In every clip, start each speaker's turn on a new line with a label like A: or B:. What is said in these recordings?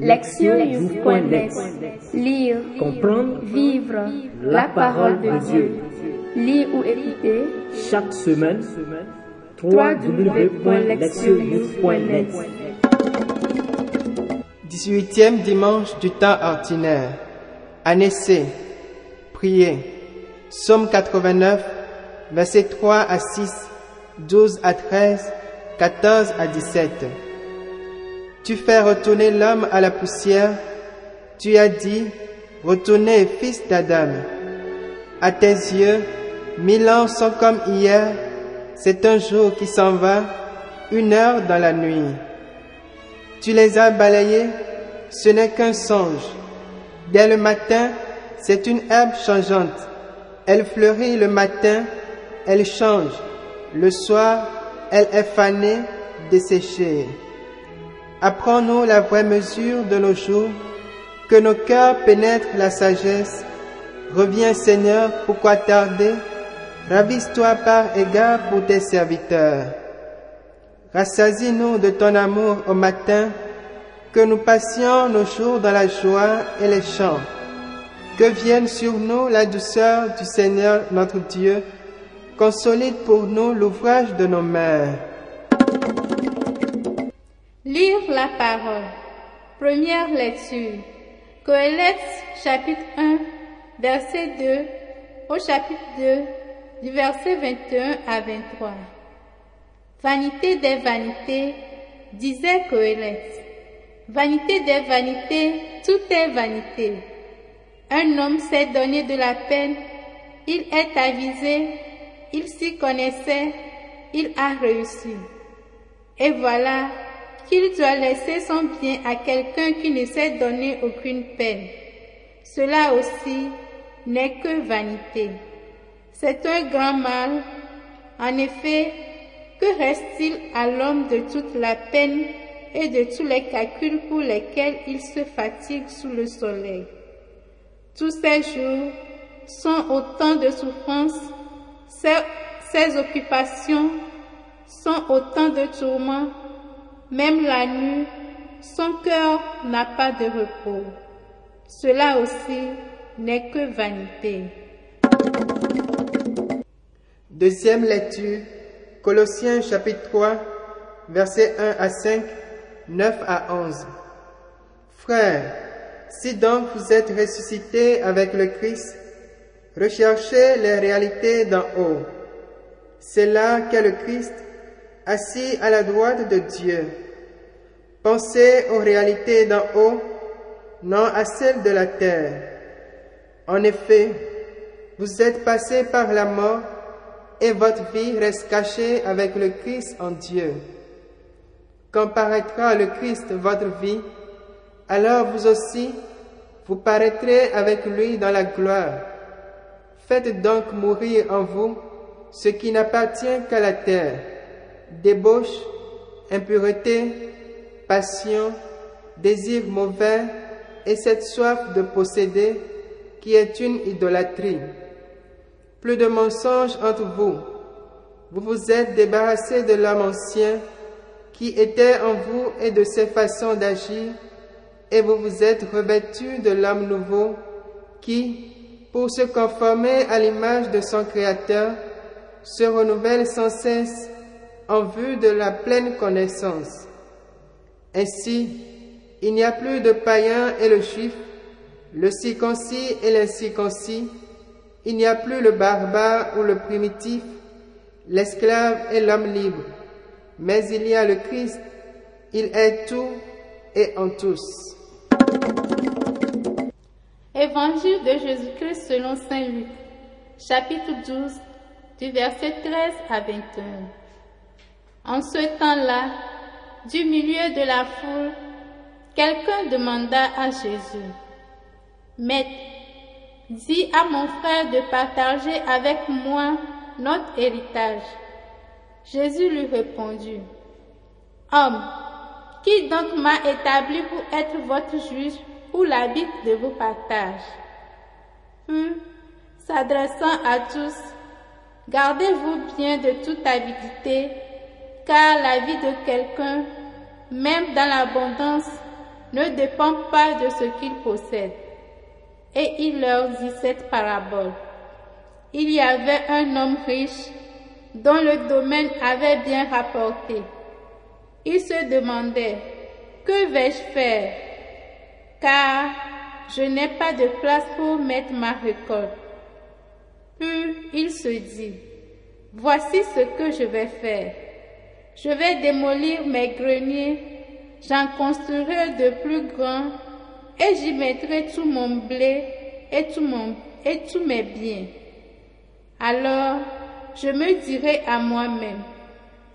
A: Lectionnews.net Lire,
B: Comprendre,
A: vivre la parole de Dieu. Lire ou écouter
B: chaque semaine,
A: www.lectionnews.net
C: 18e dimanche du temps ordinaire. Année C. Priez. Psaume 89, versets 3 à 6, 12 à 13, 14 à 17. Tu fais retourner l'homme à la poussière? Tu as dit, retournez, fils d'Adam. À tes yeux, mille ans sont comme hier. C'est un jour qui s'en va, une heure dans la nuit. Tu les as balayés, ce n'est qu'un songe. Dès le matin, c'est une herbe changeante. Elle fleurit le matin, elle change. Le soir, elle est fanée, desséchée. Apprends-nous la vraie mesure de nos jours, que nos cœurs pénètrent la sagesse. Reviens Seigneur, pourquoi tarder Ravise-toi par égard pour tes serviteurs. Rassasie-nous de ton amour au matin, que nous passions nos jours dans la joie et les chants. Que vienne sur nous la douceur du Seigneur notre Dieu, consolide pour nous l'ouvrage de nos mains.
D: Lire la parole. Première lecture. Coëlette chapitre 1, verset 2 au chapitre 2, du verset 21 à 23. Vanité des vanités, disait Coëlette. Vanité des vanités, tout est vanité. Un homme s'est donné de la peine, il est avisé, il s'y connaissait, il a réussi. Et voilà qu'il doit laisser son bien à quelqu'un qui ne s'est donné aucune peine. Cela aussi n'est que vanité. C'est un grand mal. En effet, que reste-t-il à l'homme de toute la peine et de tous les calculs pour lesquels il se fatigue sous le soleil? Tous ces jours sont autant de souffrances, ces, occupations sont autant de tourments même la nuit, son cœur n'a pas de repos. Cela aussi n'est que vanité.
C: Deuxième lecture, Colossiens chapitre 3, versets 1 à 5, 9 à 11. Frères, si donc vous êtes ressuscités avec le Christ, recherchez les réalités d'en haut. C'est là qu'est le Christ assis à la droite de Dieu. Pensez aux réalités d'en haut, non à celles de la terre. En effet, vous êtes passé par la mort et votre vie reste cachée avec le Christ en Dieu. Quand paraîtra le Christ votre vie, alors vous aussi, vous paraîtrez avec lui dans la gloire. Faites donc mourir en vous ce qui n'appartient qu'à la terre débauche, impureté, passion, désir mauvais et cette soif de posséder qui est une idolâtrie. Plus de mensonges entre vous. Vous vous êtes débarrassé de l'homme ancien qui était en vous et de ses façons d'agir, et vous vous êtes revêtu de l'homme nouveau qui, pour se conformer à l'image de son Créateur, se renouvelle sans cesse en vue de la pleine connaissance. Ainsi, il n'y a plus de païen et le juif, le circoncis et l'incirconcis, il n'y a plus le barbare ou le primitif, l'esclave et l'homme libre, mais il y a le Christ, il est tout et en tous.
D: Évangile de Jésus-Christ selon Saint Luc, chapitre 12, du verset 13 à 21. En ce temps-là, du milieu de la foule, quelqu'un demanda à Jésus, Maître, dis à mon frère de partager avec moi notre héritage. Jésus lui répondit, Homme, qui donc m'a établi pour être votre juge ou l'arbitre de vos partages Puis, s'adressant à tous, gardez-vous bien de toute avidité car la vie de quelqu'un, même dans l'abondance, ne dépend pas de ce qu'il possède. Et il leur dit cette parabole. Il y avait un homme riche dont le domaine avait bien rapporté. Il se demandait, que vais-je faire? Car je n'ai pas de place pour mettre ma récolte. Puis il se dit, voici ce que je vais faire. Je vais démolir mes greniers, j'en construirai de plus grands et j'y mettrai tout mon blé et, tout mon, et tous mes biens. Alors je me dirai à moi-même,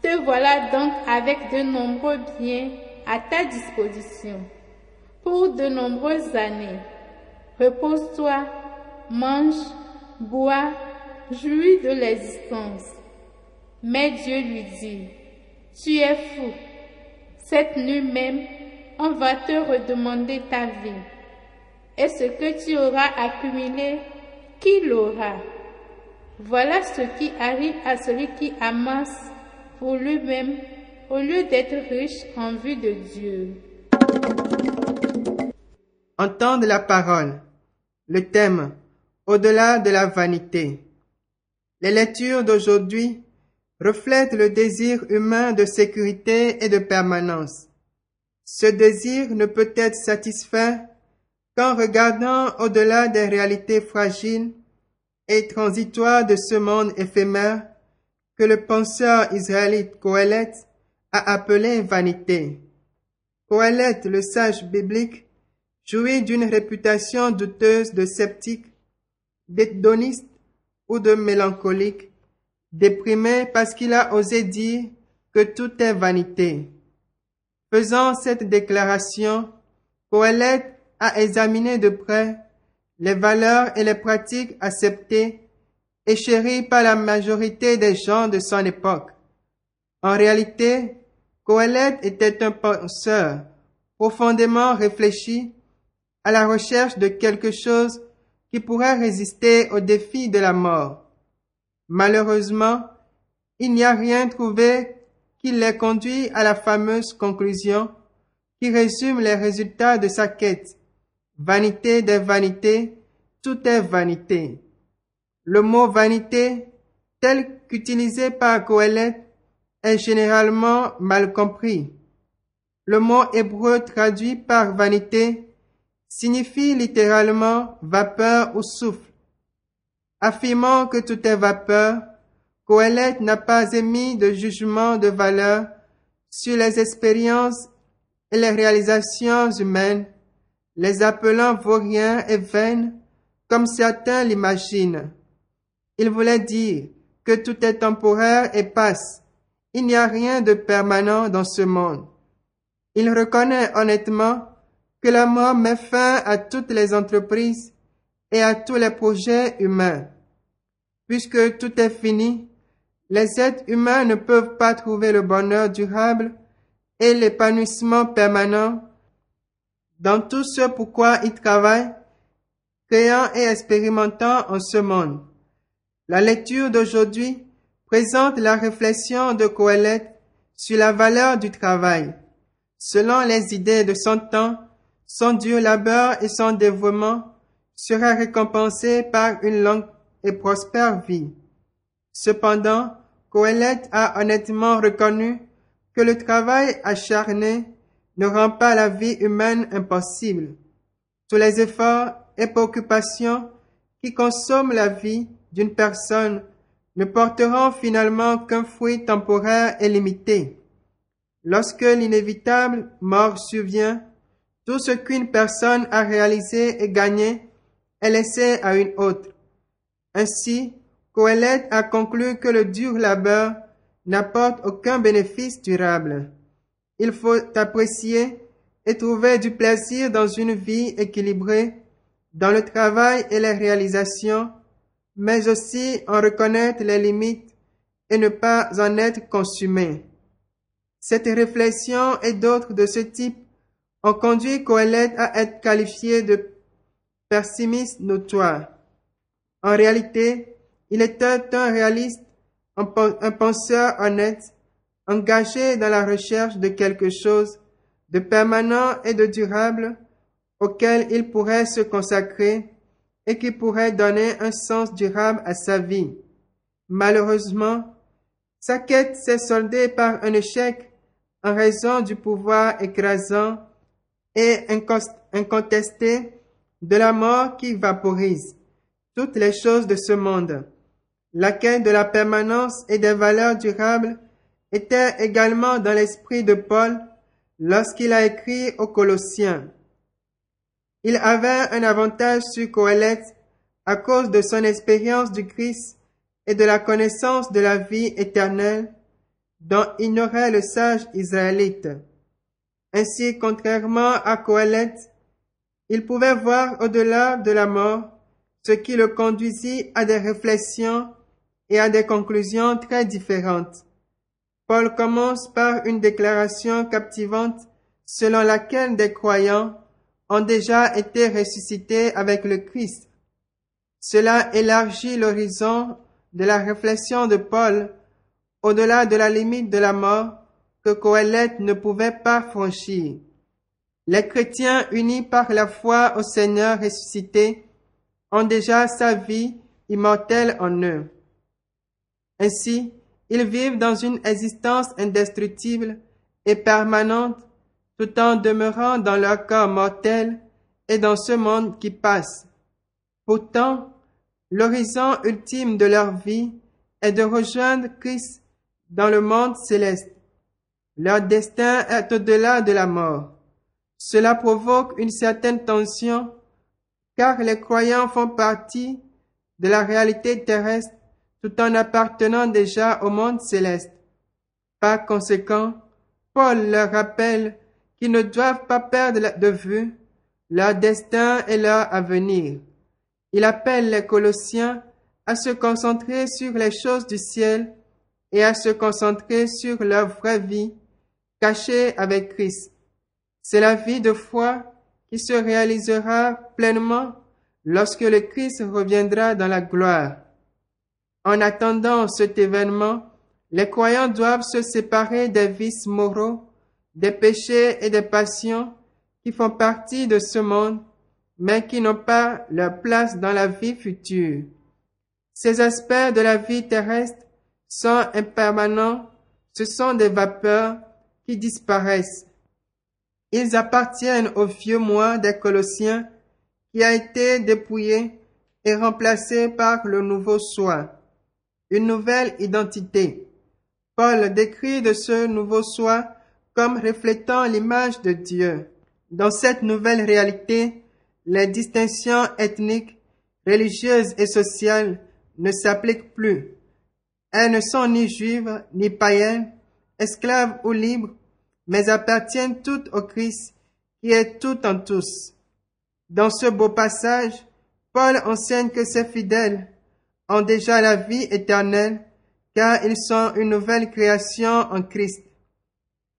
D: te voilà donc avec de nombreux biens à ta disposition pour de nombreuses années. Repose-toi, mange, bois, jouis de l'existence. Mais Dieu lui dit, tu es fou. Cette nuit même, on va te redemander ta vie. Et ce que tu auras accumulé, qui l'aura? Voilà ce qui arrive à celui qui amasse pour lui-même au lieu d'être riche en vue de Dieu.
C: Entendre la parole. Le thème Au-delà de la vanité. Les lectures d'aujourd'hui reflètent le désir humain de sécurité et de permanence. Ce désir ne peut être satisfait qu'en regardant au-delà des réalités fragiles et transitoires de ce monde éphémère que le penseur israélite Coëlette a appelé vanité. Coëlette, le sage biblique, jouit d'une réputation douteuse de sceptique, d'hédoniste ou de mélancolique, déprimé parce qu'il a osé dire que tout est vanité. Faisant cette déclaration, Coëlette a examiné de près les valeurs et les pratiques acceptées et chéries par la majorité des gens de son époque. En réalité, Coëlette était un penseur profondément réfléchi à la recherche de quelque chose qui pourrait résister au défi de la mort. Malheureusement, il n'y a rien trouvé qui l'ait conduit à la fameuse conclusion qui résume les résultats de sa quête. Vanité des vanités, tout est vanité. Le mot vanité, tel qu'utilisé par Coëlette, est généralement mal compris. Le mot hébreu traduit par vanité signifie littéralement vapeur ou souffle. Affirmant que tout est vapeur, Coëlette n'a pas émis de jugement de valeur sur les expériences et les réalisations humaines, les appelant vauriens et vaines, comme certains l'imaginent. Il voulait dire que tout est temporaire et passe. Il n'y a rien de permanent dans ce monde. Il reconnaît honnêtement que la mort met fin à toutes les entreprises et à tous les projets humains. Puisque tout est fini, les êtres humains ne peuvent pas trouver le bonheur durable et l'épanouissement permanent dans tout ce pourquoi ils travaillent, créant et expérimentant en ce monde. La lecture d'aujourd'hui présente la réflexion de Coëlette sur la valeur du travail. Selon les idées de son temps, son dur labeur et son dévouement sera récompensé par une longue et prospère vie. Cependant, Coëlette a honnêtement reconnu que le travail acharné ne rend pas la vie humaine impossible. Tous les efforts et préoccupations qui consomment la vie d'une personne ne porteront finalement qu'un fruit temporaire et limité. Lorsque l'inévitable mort survient, tout ce qu'une personne a réalisé et gagné est à une autre. Ainsi, Coëlette a conclu que le dur labeur n'apporte aucun bénéfice durable. Il faut apprécier et trouver du plaisir dans une vie équilibrée, dans le travail et les réalisations, mais aussi en reconnaître les limites et ne pas en être consumé. Cette réflexion et d'autres de ce type ont conduit Coëlette à être qualifié de pessimiste notoire. En réalité, il était un réaliste, un penseur honnête, engagé dans la recherche de quelque chose de permanent et de durable auquel il pourrait se consacrer et qui pourrait donner un sens durable à sa vie. Malheureusement, sa quête s'est soldée par un échec en raison du pouvoir écrasant et incontesté de la mort qui vaporise toutes les choses de ce monde. La quête de la permanence et des valeurs durables était également dans l'esprit de Paul lorsqu'il a écrit aux Colossiens. Il avait un avantage sur Coëlette à cause de son expérience du Christ et de la connaissance de la vie éternelle dont ignorait le sage israélite. Ainsi, contrairement à Coëlette, il pouvait voir au-delà de la mort, ce qui le conduisit à des réflexions et à des conclusions très différentes. Paul commence par une déclaration captivante selon laquelle des croyants ont déjà été ressuscités avec le Christ. Cela élargit l'horizon de la réflexion de Paul au-delà de la limite de la mort que Coëlette ne pouvait pas franchir. Les chrétiens unis par la foi au Seigneur ressuscité ont déjà sa vie immortelle en eux. Ainsi, ils vivent dans une existence indestructible et permanente tout en demeurant dans leur corps mortel et dans ce monde qui passe. Pourtant, l'horizon ultime de leur vie est de rejoindre Christ dans le monde céleste. Leur destin est au-delà de la mort. Cela provoque une certaine tension car les croyants font partie de la réalité terrestre tout en appartenant déjà au monde céleste. Par conséquent, Paul leur rappelle qu'ils ne doivent pas perdre de vue leur destin et leur avenir. Il appelle les Colossiens à se concentrer sur les choses du ciel et à se concentrer sur leur vraie vie cachée avec Christ. C'est la vie de foi qui se réalisera pleinement lorsque le Christ reviendra dans la gloire. En attendant cet événement, les croyants doivent se séparer des vices moraux, des péchés et des passions qui font partie de ce monde, mais qui n'ont pas leur place dans la vie future. Ces aspects de la vie terrestre sont impermanents, ce sont des vapeurs qui disparaissent. Ils appartiennent au vieux moi des Colossiens qui a été dépouillé et remplacé par le nouveau soi, une nouvelle identité. Paul décrit de ce nouveau soi comme reflétant l'image de Dieu. Dans cette nouvelle réalité, les distinctions ethniques, religieuses et sociales ne s'appliquent plus. Elles ne sont ni juives, ni païennes, esclaves ou libres, mais appartiennent toutes au Christ, qui est tout en tous. Dans ce beau passage, Paul enseigne que ses fidèles ont déjà la vie éternelle, car ils sont une nouvelle création en Christ.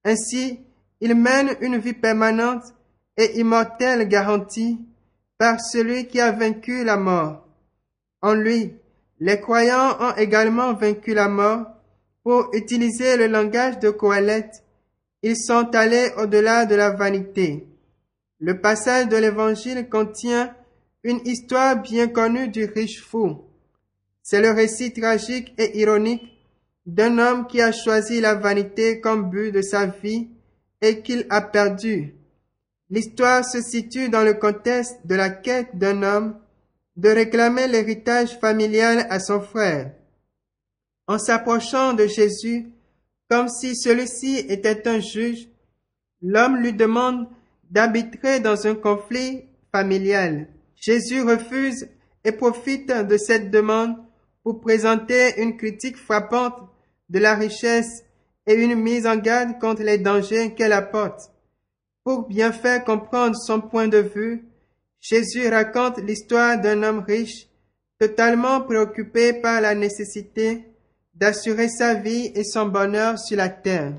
C: Ainsi, ils mènent une vie permanente et immortelle garantie par celui qui a vaincu la mort. En lui, les croyants ont également vaincu la mort. Pour utiliser le langage de Coëlette, ils sont allés au-delà de la vanité. Le passage de l'Évangile contient une histoire bien connue du riche fou. C'est le récit tragique et ironique d'un homme qui a choisi la vanité comme but de sa vie et qu'il a perdu. L'histoire se situe dans le contexte de la quête d'un homme de réclamer l'héritage familial à son frère. En s'approchant de Jésus, comme si celui-ci était un juge, l'homme lui demande d'arbitrer dans un conflit familial. Jésus refuse et profite de cette demande pour présenter une critique frappante de la richesse et une mise en garde contre les dangers qu'elle apporte. Pour bien faire comprendre son point de vue, Jésus raconte l'histoire d'un homme riche, totalement préoccupé par la nécessité d'assurer sa vie et son bonheur sur la terre.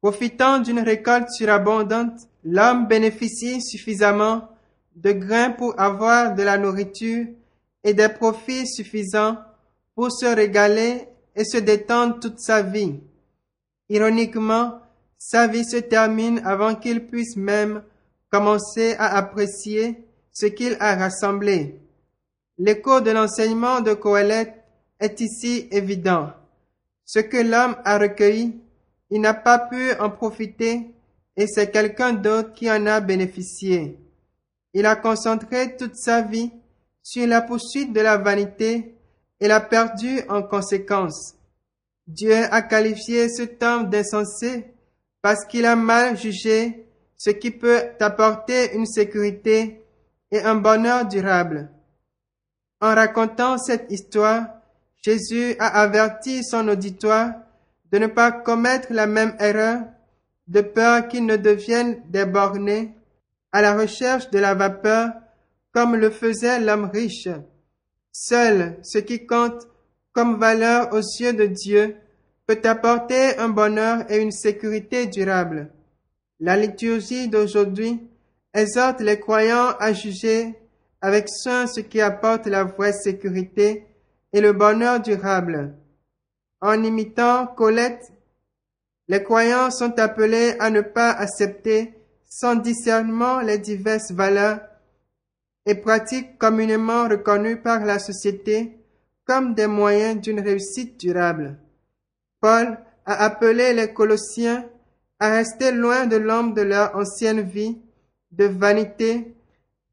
C: Profitant d'une récolte surabondante, l'homme bénéficie suffisamment de grains pour avoir de la nourriture et des profits suffisants pour se régaler et se détendre toute sa vie. Ironiquement, sa vie se termine avant qu'il puisse même commencer à apprécier ce qu'il a rassemblé. L'écho de l'enseignement de Coëlette est ici évident. Ce que l'homme a recueilli, il n'a pas pu en profiter et c'est quelqu'un d'autre qui en a bénéficié. Il a concentré toute sa vie sur la poursuite de la vanité et l'a perdu en conséquence. Dieu a qualifié ce temps d'insensé parce qu'il a mal jugé ce qui peut apporter une sécurité et un bonheur durable. En racontant cette histoire, Jésus a averti son auditoire de ne pas commettre la même erreur, de peur qu'ils ne deviennent des bornés à la recherche de la vapeur comme le faisait l'homme riche. Seul ce qui compte comme valeur aux yeux de Dieu peut apporter un bonheur et une sécurité durable. La liturgie d'aujourd'hui exhorte les croyants à juger avec soin ce qui apporte la vraie sécurité et le bonheur durable. En imitant Colette, les croyants sont appelés à ne pas accepter sans discernement les diverses valeurs et pratiques communément reconnues par la société comme des moyens d'une réussite durable. Paul a appelé les Colossiens à rester loin de l'homme de leur ancienne vie, de vanité,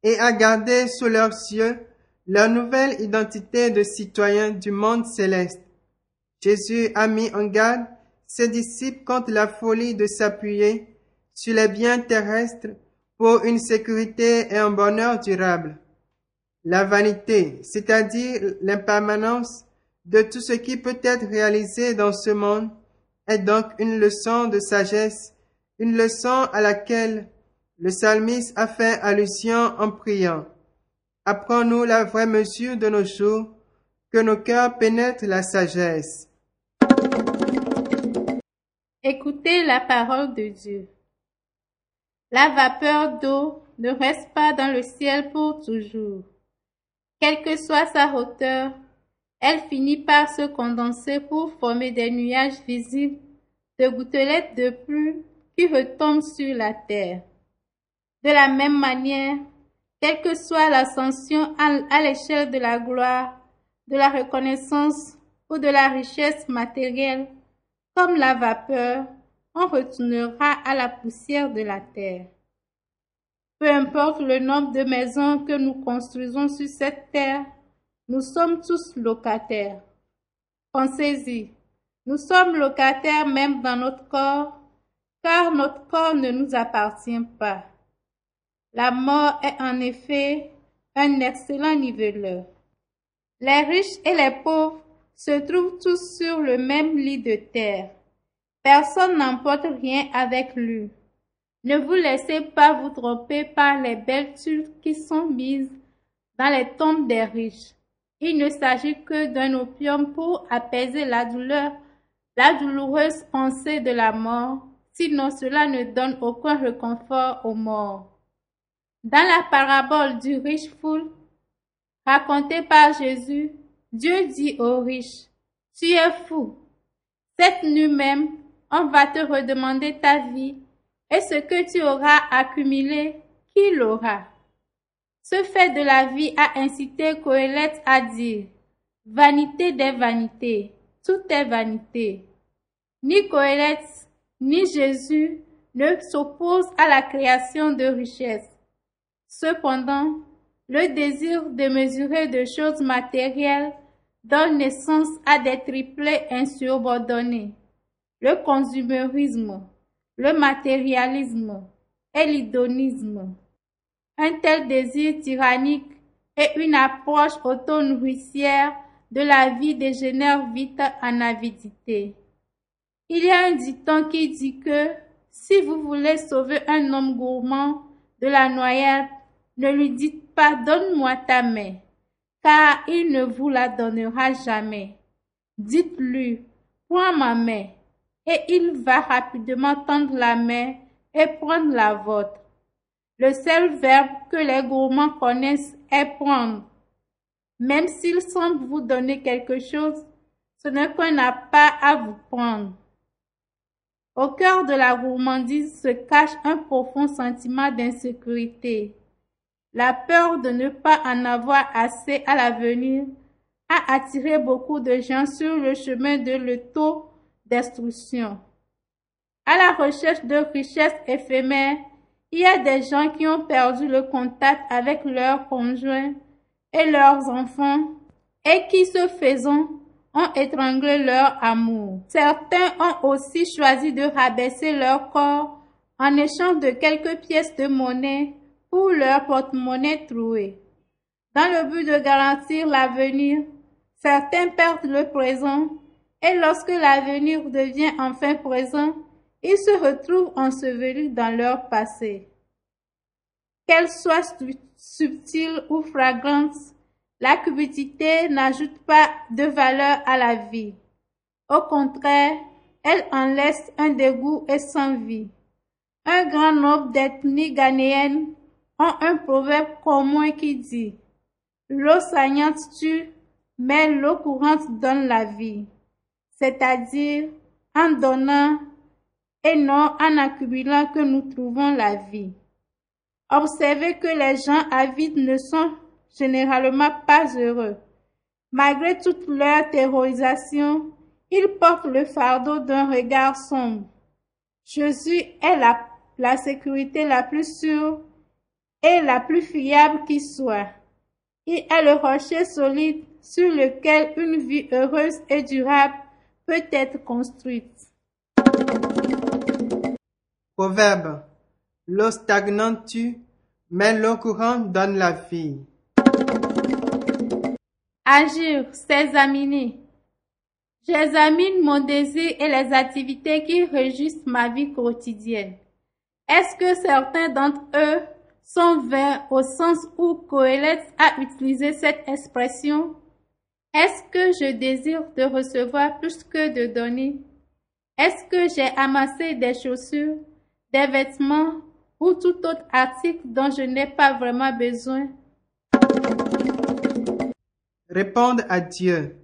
C: et à garder sous leurs yeux leur nouvelle identité de citoyens du monde céleste. Jésus a mis en garde ses disciples contre la folie de s'appuyer sur les biens terrestres pour une sécurité et un bonheur durable. La vanité, c'est-à-dire l'impermanence de tout ce qui peut être réalisé dans ce monde, est donc une leçon de sagesse, une leçon à laquelle le psalmiste a fait allusion en priant. Apprends-nous la vraie mesure de nos jours, que nos cœurs pénètrent la sagesse.
D: Écoutez la parole de Dieu. La vapeur d'eau ne reste pas dans le ciel pour toujours. Quelle que soit sa hauteur, elle finit par se condenser pour former des nuages visibles de gouttelettes de pluie qui retombent sur la terre. De la même manière, quelle que soit l'ascension à l'échelle de la gloire, de la reconnaissance ou de la richesse matérielle, comme la vapeur, on retournera à la poussière de la terre. Peu importe le nombre de maisons que nous construisons sur cette terre, nous sommes tous locataires. Pensez-y, nous sommes locataires même dans notre corps, car notre corps ne nous appartient pas. La mort est en effet un excellent niveleur. Les riches et les pauvres se trouvent tous sur le même lit de terre. Personne n'emporte rien avec lui. Ne vous laissez pas vous tromper par les belles tulles qui sont mises dans les tombes des riches. Il ne s'agit que d'un opium pour apaiser la douleur, la douloureuse pensée de la mort, sinon cela ne donne aucun réconfort aux morts. Dans la parabole du riche fou, racontée par Jésus, Dieu dit aux riches, Tu es fou. Cette nuit même, on va te redemander ta vie et ce que tu auras accumulé, qui l'aura? Ce fait de la vie a incité Coëlette à dire Vanité des vanités, tout est vanité. Ni Coëlette, ni Jésus ne s'opposent à la création de richesses. Cependant, le désir de mesurer de choses matérielles donne naissance à des triplets insubordonnés le consumérisme, le matérialisme et l'idonisme. Un tel désir tyrannique et une approche auto-nourricière de la vie dégénère vite en avidité. Il y a un dicton qui dit que si vous voulez sauver un homme gourmand de la noyade, ne lui dites pas donne-moi ta main, car il ne vous la donnera jamais. Dites-lui, prends ma main, et il va rapidement tendre la main et prendre la vôtre. Le seul verbe que les gourmands connaissent est prendre. Même s'il semble vous donner quelque chose, ce n'est qu'on n'a pas à vous prendre. Au cœur de la gourmandise se cache un profond sentiment d'insécurité. La peur de ne pas en avoir assez à l'avenir a attiré beaucoup de gens sur le chemin de l'auto-destruction. À la recherche de richesses éphémères, il y a des gens qui ont perdu le contact avec leurs conjoints et leurs enfants et qui, se faisant, ont étranglé leur amour. Certains ont aussi choisi de rabaisser leur corps en échange de quelques pièces de monnaie pour leur porte-monnaie trouée. Dans le but de garantir l'avenir, certains perdent le présent et lorsque l'avenir devient enfin présent, ils se retrouvent ensevelis dans leur passé. Qu'elle soit subtile ou fragrante, la cupidité n'ajoute pas de valeur à la vie. Au contraire, elle en laisse un dégoût et sans vie. Un grand nombre d'ethnies ghanéennes ont un proverbe commun qui dit L'eau saignante tue, mais l'eau courante donne la vie. C'est-à-dire, en donnant et non en accumulant que nous trouvons la vie. Observez que les gens avides ne sont généralement pas heureux. Malgré toute leur terrorisation, ils portent le fardeau d'un regard sombre. Jésus est la, la sécurité la plus sûre et la plus fiable qui soit. Il est le rocher solide sur lequel une vie heureuse et durable peut être construite.
C: Proverbe. L'eau stagnante tue, mais l'eau courante donne la vie.
D: Agir, s'examiner. J'examine mon désir et les activités qui régissent ma vie quotidienne. Est-ce que certains d'entre eux sont vains au sens où Coëlette a utilisé cette expression? Est-ce que je désire de recevoir plus que de donner? Est-ce que j'ai amassé des chaussures, des vêtements ou tout autre article dont je n'ai pas vraiment besoin?
C: Répondre à Dieu.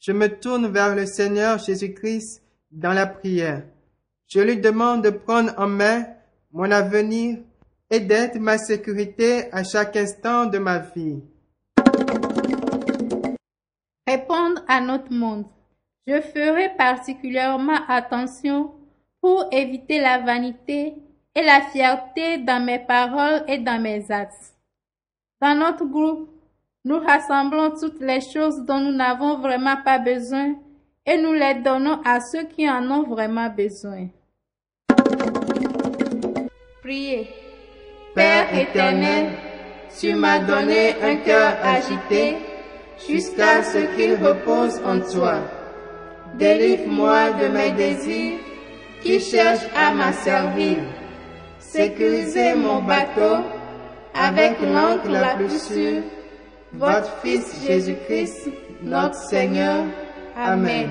C: Je me tourne vers le Seigneur Jésus-Christ dans la prière. Je lui demande de prendre en main mon avenir et d'être ma sécurité à chaque instant de ma vie.
D: Répondre à notre monde. Je ferai particulièrement attention pour éviter la vanité et la fierté dans mes paroles et dans mes actes. Dans notre groupe, nous rassemblons toutes les choses dont nous n'avons vraiment pas besoin et nous les donnons à ceux qui en ont vraiment besoin. Priez.
C: Éternel, tu m'as donné un cœur agité jusqu'à ce qu'il repose en toi. Délivre-moi de mes désirs qui cherchent à m'asservir. Sécurisez mon bateau avec l'encre la plus sûre votre Fils Jésus-Christ, notre Seigneur. Amen.